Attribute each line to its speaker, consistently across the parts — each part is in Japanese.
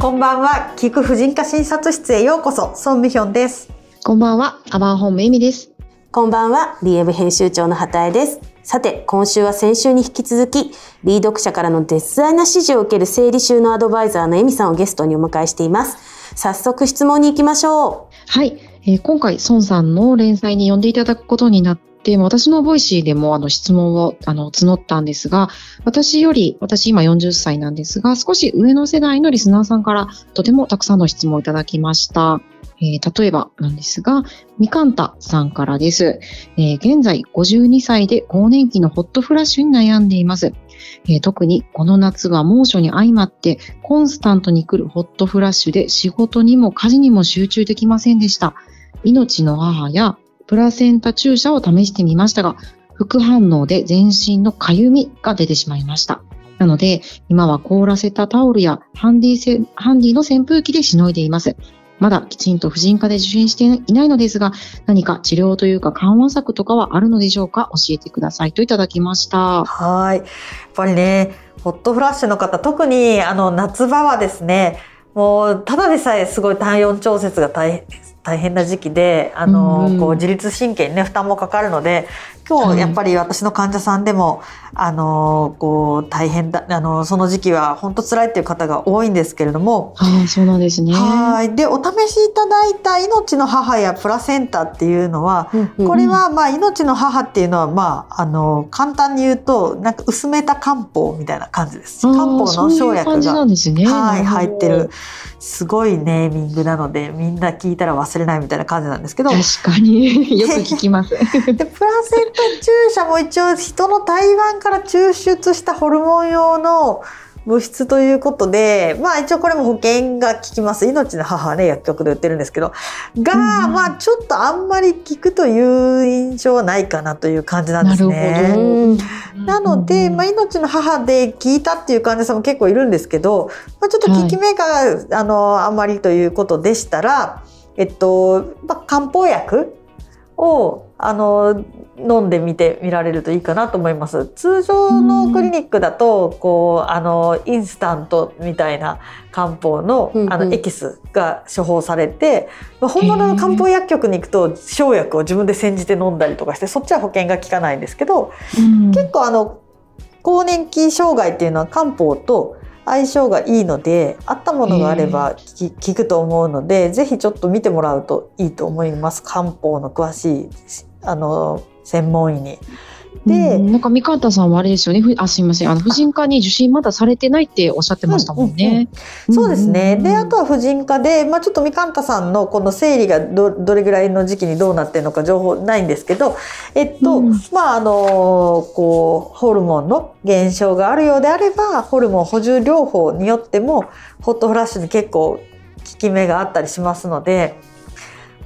Speaker 1: こんばんは、聞く婦人科診察室へようこそ、ソンミヒョンです。
Speaker 2: こんばんは、アバンホームエミです。
Speaker 3: こんばんは、DM 編集長の畑江です。さて、今週は先週に引き続き、 LEE 読者からの絶大な支持を受ける生理収納アドバイザーのエミさんをゲストにお迎えしています。早速質問に行きましょ
Speaker 2: はい、えー今回、孫さんの連載に呼んでいただくことになって、私のボイシーでもあの質問をあの募ったんですが、私より、私今40歳なんですが、少し上の世代のリスナーさんからとてもたくさんの質問をいただきました。えー例えばなんですが、みかんたさんからです。えー現在52歳で更年期のホットフラッシュに悩んでいます。えー特にこの夏は猛暑に相まってコンスタントに来るホットフラッシュで仕事にも家事にも集中できませんでした。命の母やプラセンタ注射を試してみましたが、副反応で全身のかゆみが出てしまいました。なので、今は凍らせたタオルやハンディハンディの扇風機でしのいでいます。まだきちんと婦人科で受診していないのですが、何か治療というか緩和策とかはあるのでしょうか？教えてくださいといただきました。
Speaker 1: はい。やっぱりね、ホットフラッシュの方、特にあの夏場はですね、もうただでさえすごい体温調節が大変です大変な時期で、あの、
Speaker 2: うんうん
Speaker 1: こう自律神経にね負担もかかるので、今
Speaker 2: はい
Speaker 1: 日やっぱり私の患者さんでも、あのこう大変だあのその時期は本当辛いっていう方が多いんですけれども、
Speaker 2: ああ、そうなんですね。
Speaker 1: はい。で、お試しいただいた命の母やプラセンタっていうのは、
Speaker 3: う。
Speaker 1: これはまあ命の母っていうのはまああの簡単に言うとなんか薄めた漢方みたいな感じです。漢方の生
Speaker 2: そういうな
Speaker 1: 薬が
Speaker 2: んですね。
Speaker 1: はい入ってる。すごいネーミングなのでみんな聞いたら忘れないみたいな感じなんですけど。で
Speaker 2: 確かに よく聞きます。
Speaker 1: プラセンタ注射も一応人の胎盤から抽出したホルモン用の物質ということで、まあ一応これも保険が効きます。命の母はね、薬局で売ってるんですけど、が、
Speaker 2: うん
Speaker 1: まあちょっとあんまり効くという印象はないかなという感じなんです
Speaker 2: な
Speaker 1: ね。
Speaker 2: るほど
Speaker 3: うん
Speaker 1: なので、まあ、命の母で聞いたっていう患者さんも結構いるんですけど、まあ、ちょっと効き目が、あのあんまりということでしたら、えっとまあ、漢方薬をあの飲んでみてみられるといいかなと思います。通常のクリニックだと、こうあのインスタントみたいな漢方のあのエキスが処方されて、まあ本物の漢方薬局に行くと生薬を自分で煎じて飲んだりとかしてそっちは保険が効かないんですけど、
Speaker 2: うん。
Speaker 1: 結構あの更年期障害っていうのは漢方と相性がいいのであったものがあればき効くと思うのでぜひちょっと見てもらうといいと思います漢方の詳しいあの専門医に。で、
Speaker 2: うんなんか三方さんはあれですよね。ふあ、すみません。あの婦人科に受診まだされてないっておっしゃってましたもんね。
Speaker 1: そうですね。
Speaker 2: ん
Speaker 1: で、あとは婦人科で、まあちょっとみかんたさんのこの生理がどどれぐらいの時期にどうなってるのか情報ないんですけど、えっと、
Speaker 2: うん
Speaker 1: まああの、こう、ホルモンの減少があるようであれば、ホルモン補充療法によっても、ホットフラッシュに結構効き目があったりしますので、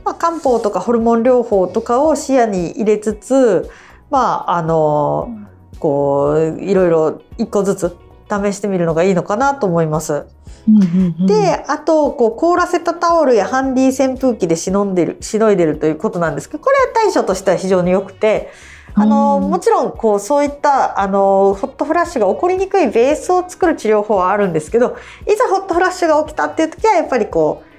Speaker 1: まあ漢方とかホルモン療法とかを視野に入れつつ、まああの、こう、いろいろ一個ずつ試してみるのがいいのかなと思います。
Speaker 2: うんうんうん
Speaker 1: で、あと、こう、凍らせたタオルやハンディ扇風機でしのんでる、しのいでるということなんですけど、これは対処としては非常に良くて、あの、
Speaker 2: うん
Speaker 1: もちろん、こう、そういった、あの、ホットフラッシュが起こりにくいベースを作る治療法はあるんですけど、いざホットフラッシュが起きたっていう時は、やっぱりこう、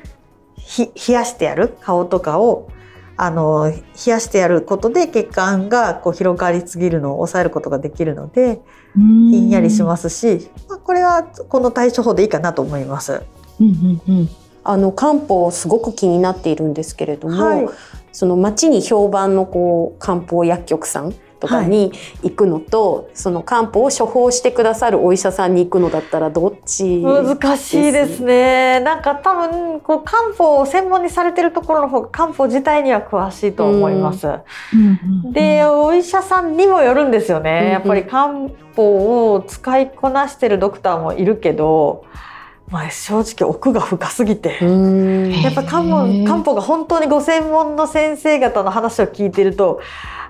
Speaker 1: ひ冷やしてやる顔とかを、あの、冷やしてやることで血管がこう広がりすぎるのを抑えることができるので、ひんやりしますし、まあ、これはこの対処法でいいかなと思います。
Speaker 2: うんうんうん。
Speaker 3: あの漢方すごく気になっているんですけれども、
Speaker 1: はい。
Speaker 3: その町に評判のこう漢方薬局さんとかに行くのと、その漢方を処方してくださるお医者さんに行くのだったらどっち
Speaker 1: 難しいですね。なんか多分こう漢方を専門にされてるところの方が漢方自体には詳しいと思います。で、お医者さんにもよるんですよね。やっぱり漢方を使いこなしてるドクターもいるけど、まあ、正直奥が深すぎて。
Speaker 3: うん
Speaker 1: やっぱ漢方漢方が本当にご専門の先生方の話を聞いてると、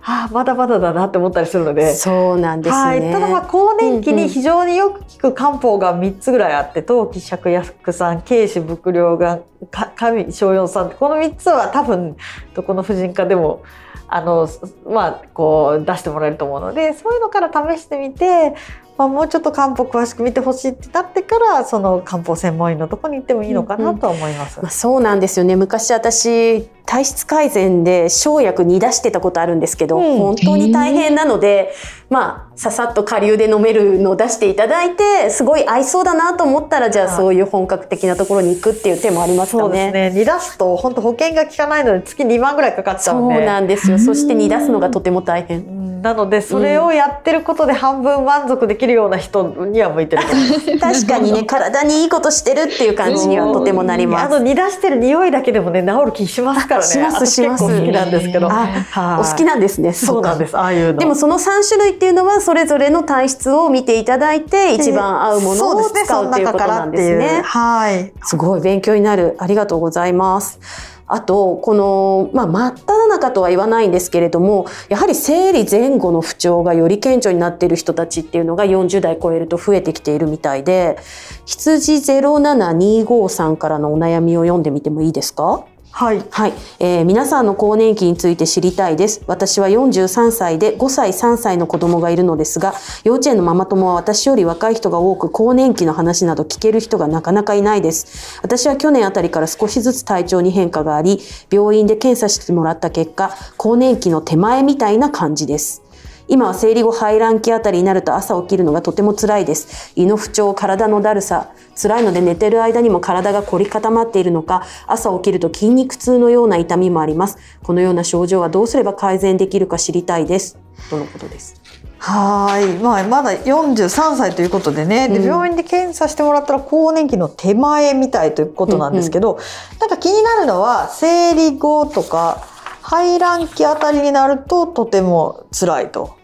Speaker 1: ああまだまだだなって思ったりするので。
Speaker 3: そうなんですね。
Speaker 1: はい、ただまあ更年期
Speaker 3: うんうん
Speaker 1: に非常によく効く漢方が3つぐらいあって陶器芍薬散軽視伏量がか神小四散この3つは多分どこの婦人科でもあのまあこう出してもらえると思うのでそういうのから試してみてまあ、もうちょっと漢方詳しく見てほしいってなってからその漢方専門医のところに行ってもいいのかなとは思います。
Speaker 3: まあ、そうなんですよね。昔私体質改善で生薬煮出してたことあるんですけど、
Speaker 1: うん。
Speaker 3: 本当に大変なので、まあささっと下流で飲めるのを出していただいてすごい合いそうだなと思ったらじゃあ
Speaker 1: はい
Speaker 3: そういう本格的なところに行くっていう手もありますか
Speaker 1: そうで
Speaker 3: ね。
Speaker 1: すね煮出すと本当保険が効かないので月2万ぐらいかかっちゃ
Speaker 3: そう
Speaker 1: うんで
Speaker 3: なんですよ。そして煮出すのがとても大変。
Speaker 1: うんなのでそれをやってることで半分満足できるような人には向いてると思います。
Speaker 3: 確かにね体にいいことしてるっていう感じにはとてもなります。
Speaker 1: あの煮出してる匂いだけでもね治る気しますからね。
Speaker 3: しますします
Speaker 1: 私結構好きなんですけど。
Speaker 3: あ
Speaker 1: はい
Speaker 3: お好きなんですね。
Speaker 1: そうなんですす。ああいうの。
Speaker 3: でもその3種類っていうのはそれぞれの体質を見ていただいて一番合うものを使うということなんですね
Speaker 1: う。はい。
Speaker 3: すごい勉強になる。ありがとうございます。あと、この、まあ、真っ只中とは言わないんですけれども、やはり生理前後の不調がより顕著になっている人たちっていうのが40代超えると増えてきているみたいで、羊07253からのお悩みを読んでみてもいいですか
Speaker 1: はい。
Speaker 3: はい、えー皆さんの更年期について知りたいです。私は43歳で5歳3歳の子供がいるのですが、幼稚園のママ友は私より若い人が多く、更年期の話など聞ける人がなかなかいないです。私は去年あたりから少しずつ体調に変化があり、病院で検査してもらった結果、更年期の手前みたいな感じです。今は生理後排卵期あたりになると朝起きるのがとても辛いです。胃の不調、体のだるさ、辛いので寝てる間にも体が凝り固まっているのか、朝起きると筋肉痛のような痛みもあります。このような症状はどうすれば改善できるか知りたいです。とのことです。
Speaker 1: はい。まあ、まだ43歳ということでね。で、
Speaker 3: うん
Speaker 1: 病院で検査してもらったら更年期の手前みたいということなんですけど、なんか気になるのは、生理後とか、排卵期あたりになるととても辛いと。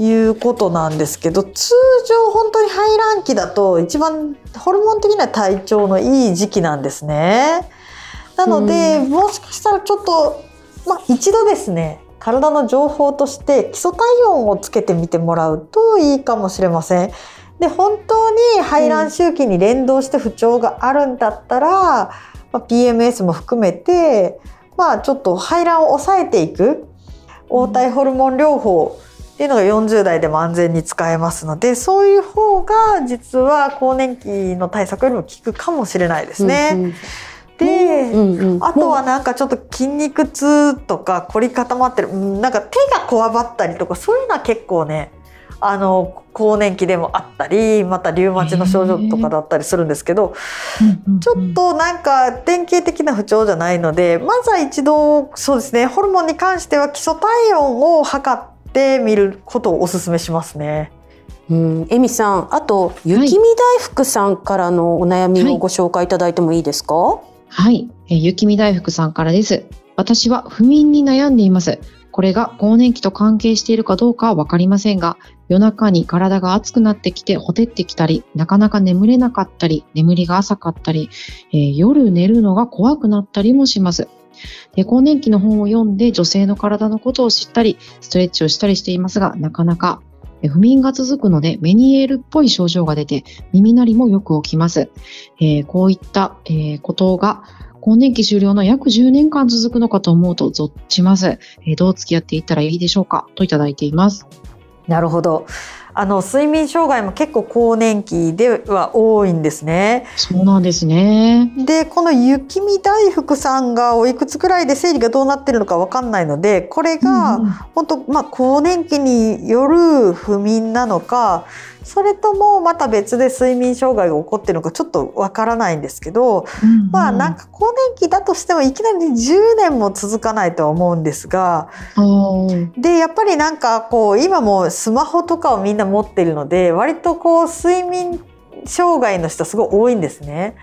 Speaker 1: いうことなんですけど通常本当に排卵期だと一番ホルモン的な体調のいい時期なんですね。なので、もしかしたらちょっと、まあ、一度ですね体の情報として基礎体温をつけてみてもらうといいかもしれません。で本当に排卵周期に連動して不調があるんだったら、まあ、PMS も含めて、まあ、ちょっと排卵を抑えていく。黄体ホルモン療法っていうのが40代でも安全に使えますのでそういう方が実は更年期の対策よりも効くかもしれないですね。
Speaker 3: うんうん。
Speaker 1: で、
Speaker 3: うんうん。
Speaker 1: あとはなんかちょっと筋肉痛とか凝り固まってるうんなんか手がこわばったりとかそういうのは結構ねあの更年期でもあったりまたリウマチの症状とかだったりするんですけどちょっとなんか典型的な不調じゃないのでまずは一度そうですねホルモンに関しては基礎体温を測ってみることをお勧めしますね。
Speaker 3: うん、エミさん、あと雪見大福さんからのお悩みをご紹介いただいてもいいですか？
Speaker 2: はい、えー雪見大福さんからです。私は不眠に悩んでいます。これが更年期と関係しているかどうかはわかりませんが、夜中に体が熱くなってきてほてってきたり、なかなか眠れなかったり、眠りが浅かったり、えー夜寝るのが怖くなったりもします。で更年期の本を読んで女性の体のことを知ったり、ストレッチをしたりしていますが、なかなか不眠が続くのでメニエールっぽい症状が出て耳鳴りもよく起きます。えーこういった、えーことが更年期終了の約10年間続くのかと思うとゾッちます。えーどう付き合っていったらいいでしょうか？といただいています。
Speaker 1: なるほどあの睡眠障害も結構更年期では多いんですね。
Speaker 2: そうなんですね。
Speaker 1: でこの雪見大福さんがおいくつくらいで生理がどうなってるのかわかんないのでこれが
Speaker 2: うんうん
Speaker 1: 本当、まあ、更年期による不眠なのかそれともまた別で睡眠障害が起こってるのかちょっとわからないんですけど、まあなんか更年期だとしてもいきなり10年も続かないとは思うんですが
Speaker 2: おー
Speaker 1: でやっぱりなんかこう今もうスマホとかをみんな持ってるので割とこう睡眠障害の人すごい多いんですね。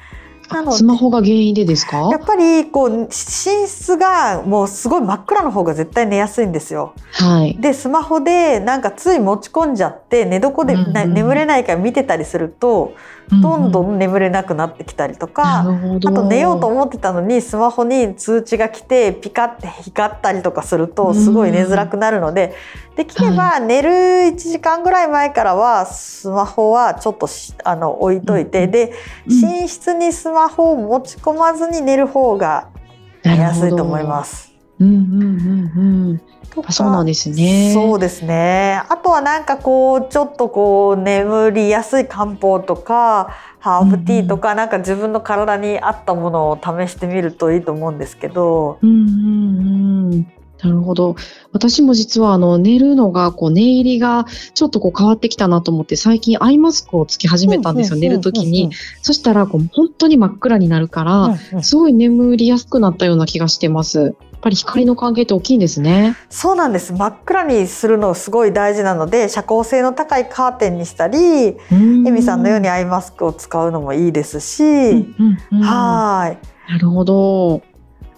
Speaker 1: なので
Speaker 2: スマホが原因でですか？
Speaker 1: やっぱりこう寝室がもうすごい真っ暗の方が絶対寝やすいんですよ。
Speaker 2: はい。
Speaker 1: でスマホでなんかつい持ち込んじゃって寝床で、
Speaker 2: うんうん
Speaker 1: な眠れないから見てたりするとどんどん眠れなくなってきたりとか、
Speaker 2: なるほど。
Speaker 1: あと寝ようと思ってたのにスマホに通知が来てピカって光ったりとかするとすごい寝づらくなるので、できれば寝る1時間ぐらい前からはスマホはちょっとしあの置いといて、
Speaker 2: うん
Speaker 1: で
Speaker 2: うん。
Speaker 1: 寝室にスマホを持ち込まずに寝る方が寝やすいと思います。
Speaker 2: うんうんうんうん。あそうなんですね。
Speaker 1: そうですね。あとはなんかこうちょっとこう眠りやすい漢方とかハーブティーとか、なんか自分の体に合ったものを試してみるといいと思うんですけど。
Speaker 2: うんうんうん。なるほど。私も実はあの寝るのがこう寝入りがちょっとこう変わってきたなと思って最近アイマスクをつけ始めたんですよ、寝るときに。そしたらこう本当に真っ暗になるから、
Speaker 1: うんうん
Speaker 2: すごい眠りやすくなったような気がしてます。やっぱり光の関係って大きいんですね。
Speaker 1: そうなんです。真っ暗にするのすごい大事なので、遮光性の高いカーテンにしたり、エ
Speaker 2: エ
Speaker 1: ミさんのようにアイマスクを使うのもいいですし、
Speaker 2: うんうんうん
Speaker 1: はい。
Speaker 2: なるほど。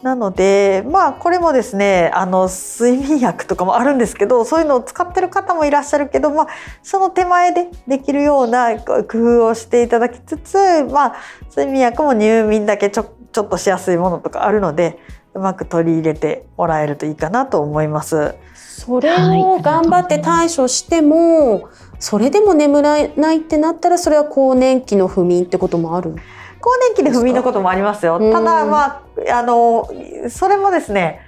Speaker 1: なのでまあこれもですねあの睡眠薬とかもあるんですけどそういうのを使ってる方もいらっしゃるけど、まあ、その手前でできるような工夫をしていただきつつ、まあ、睡眠薬も入眠だけちょちょっとしやすいものとかあるのでうまく取り入れてもらえるといいかなと思います。
Speaker 3: それを頑張って対処しても、それでも眠らないってなったらそれは更年期の不眠ってこともある？
Speaker 1: 更年期で不眠のこともありますよ。
Speaker 3: うん
Speaker 1: ただまああのそれもですね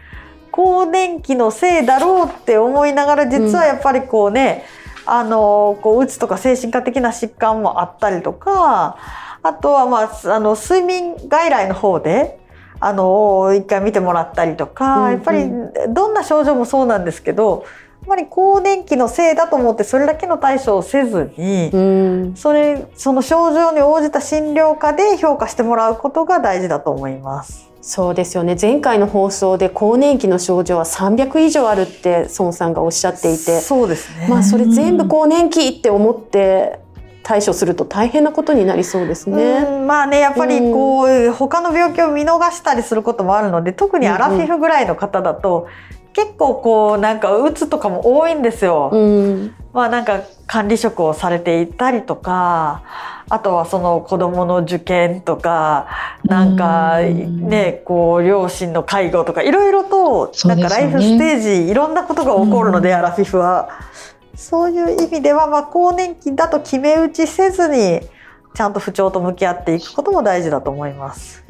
Speaker 1: 更年期のせいだろうって思いながら実はやっぱりこうね、あのこううつとか精神科的な疾患もあったりとかあとはまああの睡眠外来の方であの一回見てもらったりとか、
Speaker 3: うんうん
Speaker 1: やっぱりどんな症状もそうなんですけどやっぱり更年期のせいだと思ってそれだけの対処をせずに、
Speaker 3: うん
Speaker 1: それその症状に応じた診療科で評価してもらうことが大事だと思います。
Speaker 3: そうですよね前回の放送で更年期の症状は300以上あるって孫さんがおっしゃっていて
Speaker 1: そうですね。
Speaker 3: まあそれ全部更年期って思って対処すると大変なことになりそうですね。
Speaker 1: うんまあねやっぱりこう、他の病気を見逃したりすることもあるので特にアラフィフぐらいの方だと、結構こうなんかうつとかも多いんですよ。
Speaker 3: うん
Speaker 1: まあなんか管理職をされていたりとかあとはその子供の受験とかなんか
Speaker 2: うん
Speaker 1: ねこう両親の介護とかいろいろとなんかライフステージいろんなことが起こるので、
Speaker 2: うん
Speaker 1: アラフィフは。そういう意味では、まあ、更年期だと決め打ちせずにちゃんと不調と向き合っていくことも大事だと思います。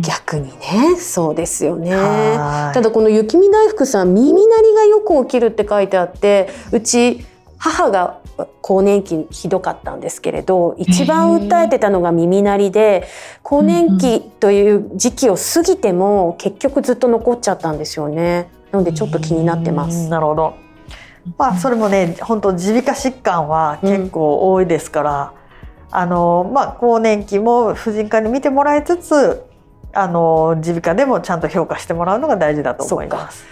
Speaker 3: 逆にねそうですよね。
Speaker 1: はい
Speaker 3: ただこの雪見大福さん耳鳴りがよく起きるって書いてあってうち母が更年期ひどかったんですけれど一番訴えてたのが耳鳴りで更年期という時期を過ぎても結局ずっと残っちゃったんですよね。なのでちょっと気になってま
Speaker 1: うん
Speaker 3: す。
Speaker 1: なるほど。まあそれもね本当耳鼻科疾患は結構多いですから、あのまあ更年期も婦人科に見てもらいつつあの耳鼻科でもちゃんと評価してもらうのが大事だと思います。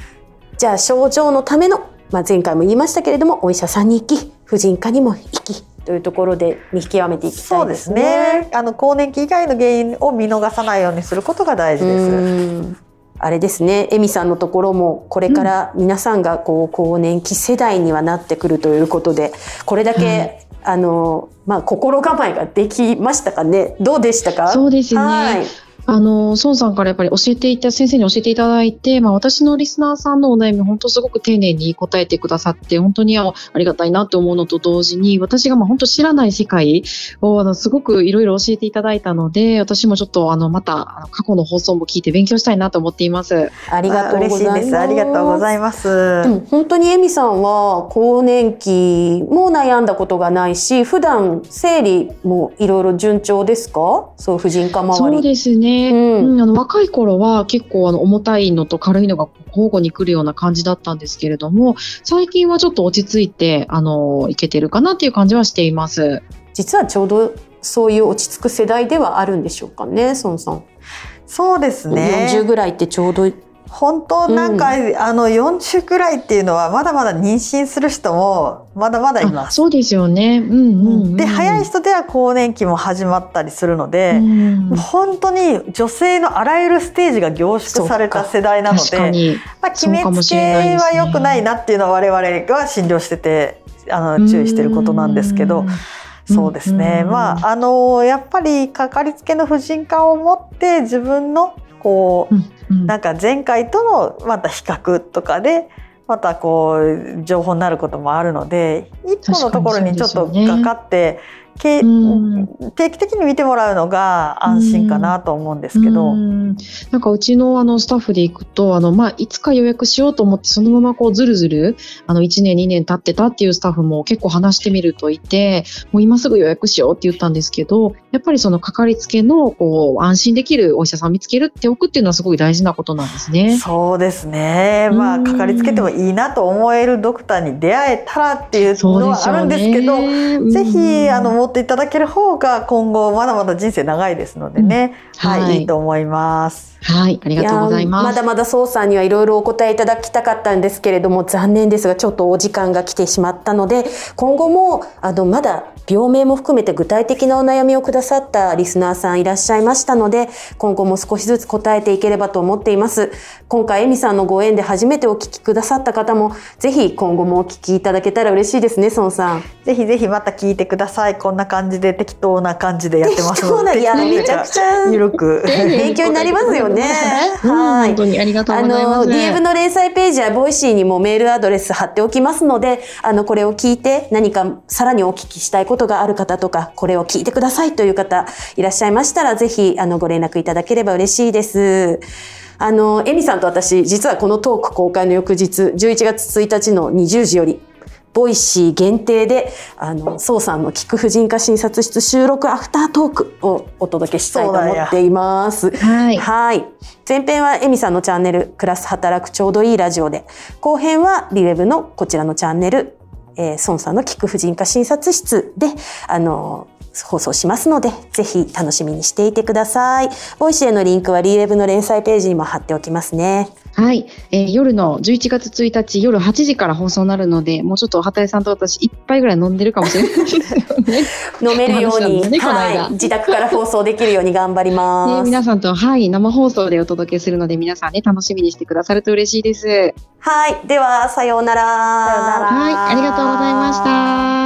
Speaker 3: じゃあ症状のための、まあ、前回も言いましたけれどもお医者さんに行き婦人科にも行きというところで見極めていきた
Speaker 1: そで
Speaker 3: いうですすね。
Speaker 1: ね。あの更年期以外の原因を見逃さないようにすることが大事です。
Speaker 3: うんあれですね、エミさんのところもこれから皆さんがこう更年期世代にはなってくるということで、これだけ、あのまあ心構えができましたかね。どうでしたか？
Speaker 2: そうですね。
Speaker 3: はい。
Speaker 2: あの、孫さんからやっぱり教えていた、先生に教えていただいて、まあ私のリスナーさんのお悩み、本当すごく丁寧に答えてくださって、本当にありがたいなと思うのと同時に、私がまあ本当知らない世界を、あの、すごくいろいろ教えていただいたので、私もちょっとあの、また、過去の放送も聞いて勉強したいなと思っています。
Speaker 3: ありがとうご
Speaker 1: 嬉しい
Speaker 3: ざいます。
Speaker 1: です。ありがとうございます。
Speaker 3: でも本当にエミさんは更年期も悩んだことがないし、普段生理もいろいろ順調ですか？そう婦人科周り。
Speaker 2: そうですね。
Speaker 3: うん
Speaker 2: うん、あの若い頃は結構あの重たいのと軽いのが交互に来るような感じだったんですけれども、最近はちょっと落ち着いて、あの、いけてるかなっていう感じはしています。
Speaker 3: 実はちょうどそういう落ち着く世代ではあるんでしょうかね、孫さん。
Speaker 1: そうですね。
Speaker 3: 40ぐらいってちょうど
Speaker 1: 本当なんか、あの40くらいっていうのはまだまだ妊娠する人もまだまだいます。
Speaker 2: あそうですよね。うんうん、うん。
Speaker 1: で早い人では更年期も始まったりするので、
Speaker 2: うん
Speaker 1: もう本当に女性のあらゆるステージが凝縮された世代なので。まあ、決めつけは良くないなっていうのは我々が診療しててあの注意してることなんですけど。そうですね、
Speaker 2: うん
Speaker 1: まああのやっぱりかかりつけの婦人科を持って自分のこう、
Speaker 2: うんうん。
Speaker 1: なんか前回とのまた比較とかでまたこう情報になることもあるので一個のところにちょっと
Speaker 2: 確か
Speaker 1: かかって定期的に見てもらうのが安心かなと思うんですけど。
Speaker 2: うんなんかうちのあのスタッフで行くと、あの、まあ、いつか予約しようと思って、そのままこうずるずる、あの、1年2年経ってたっていうスタッフも結構話してみるといて、もう今すぐ予約しようって言ったんですけど、やっぱりそのかかりつけの、こう、安心できるお医者さん見つけるっておくっていうのはすごい大事なことなんですね。
Speaker 1: そうですね。まあ、
Speaker 2: うん
Speaker 1: かかりつけてもいいなと思えるドクターに出会えたらっていうのはあるんですけど、
Speaker 2: ね。
Speaker 1: ぜひ、
Speaker 2: うん
Speaker 1: あの、持っていただける方が今後まだまだ人生長いですのでね。はい、
Speaker 2: はい
Speaker 1: いいと思います。
Speaker 2: はい、ありがとうございます。
Speaker 3: やまだまだ宋さんにはいろいろお答えいただきたかったんですけれども残念ですがちょっとお時間が来てしまったので今後もあのまだ病名も含めて具体的なお悩みをくださったリスナーさんいらっしゃいましたので今後も少しずつ答えていければと思っています今回エミさんのご縁で初めてお聞きくださった方もぜひ今後もお聞きいただけたら嬉しいですね孫さん
Speaker 1: ぜひぜひまた聞いてください。こんな感じで適当な感じでやってますので。
Speaker 3: 適当ないやめちゃくちゃ
Speaker 1: ゆるく。
Speaker 3: 勉強になりますよね
Speaker 2: うん
Speaker 3: はい
Speaker 2: 本当にありがとう
Speaker 3: あ
Speaker 2: ございます。
Speaker 3: の、DF の連載ページやボイシーにもメールアドレス貼っておきますので、あの、これを聞いて何かさらにお聞きしたいことがある方とか、これを聞いてくださいという方いらっしゃいましたら、ぜひ、あの、ご連絡いただければ嬉しいです。あの、エミさんと私、実はこのトーク公開の翌日、11月1日の20時より、ボイシー限定で、あの、宋さんの聞く婦人科診察室収録アフタートークをお届けしたいと思っています。
Speaker 2: はい。
Speaker 3: はい。前編はエミさんのチャンネル、暮らす働くちょうどいいラジオで、後編は LEE web のこちらのチャンネル、えー、宋さんの聞く婦人科診察室で、あのー放送しますので、ぜひ楽しみにしていてください。ボイシーへのリンクは LEE web の連載ページにも貼っておきますね。
Speaker 2: はい、えー夜の11月1日夜8時から放送になるので、もうちょっと畑井さんと私一杯ぐらい飲んでるかもしれないですよね。
Speaker 3: 飲めるように、
Speaker 2: ね
Speaker 3: はい、自宅から放送できるように頑張り
Speaker 2: ね
Speaker 3: ます。
Speaker 2: 皆さんと、はい、生放送でお届けするので、皆さんね、楽しみにしてくださると嬉しいです。
Speaker 3: はい。では、さようなら。
Speaker 1: さようなら
Speaker 2: はい、ありがとうございました。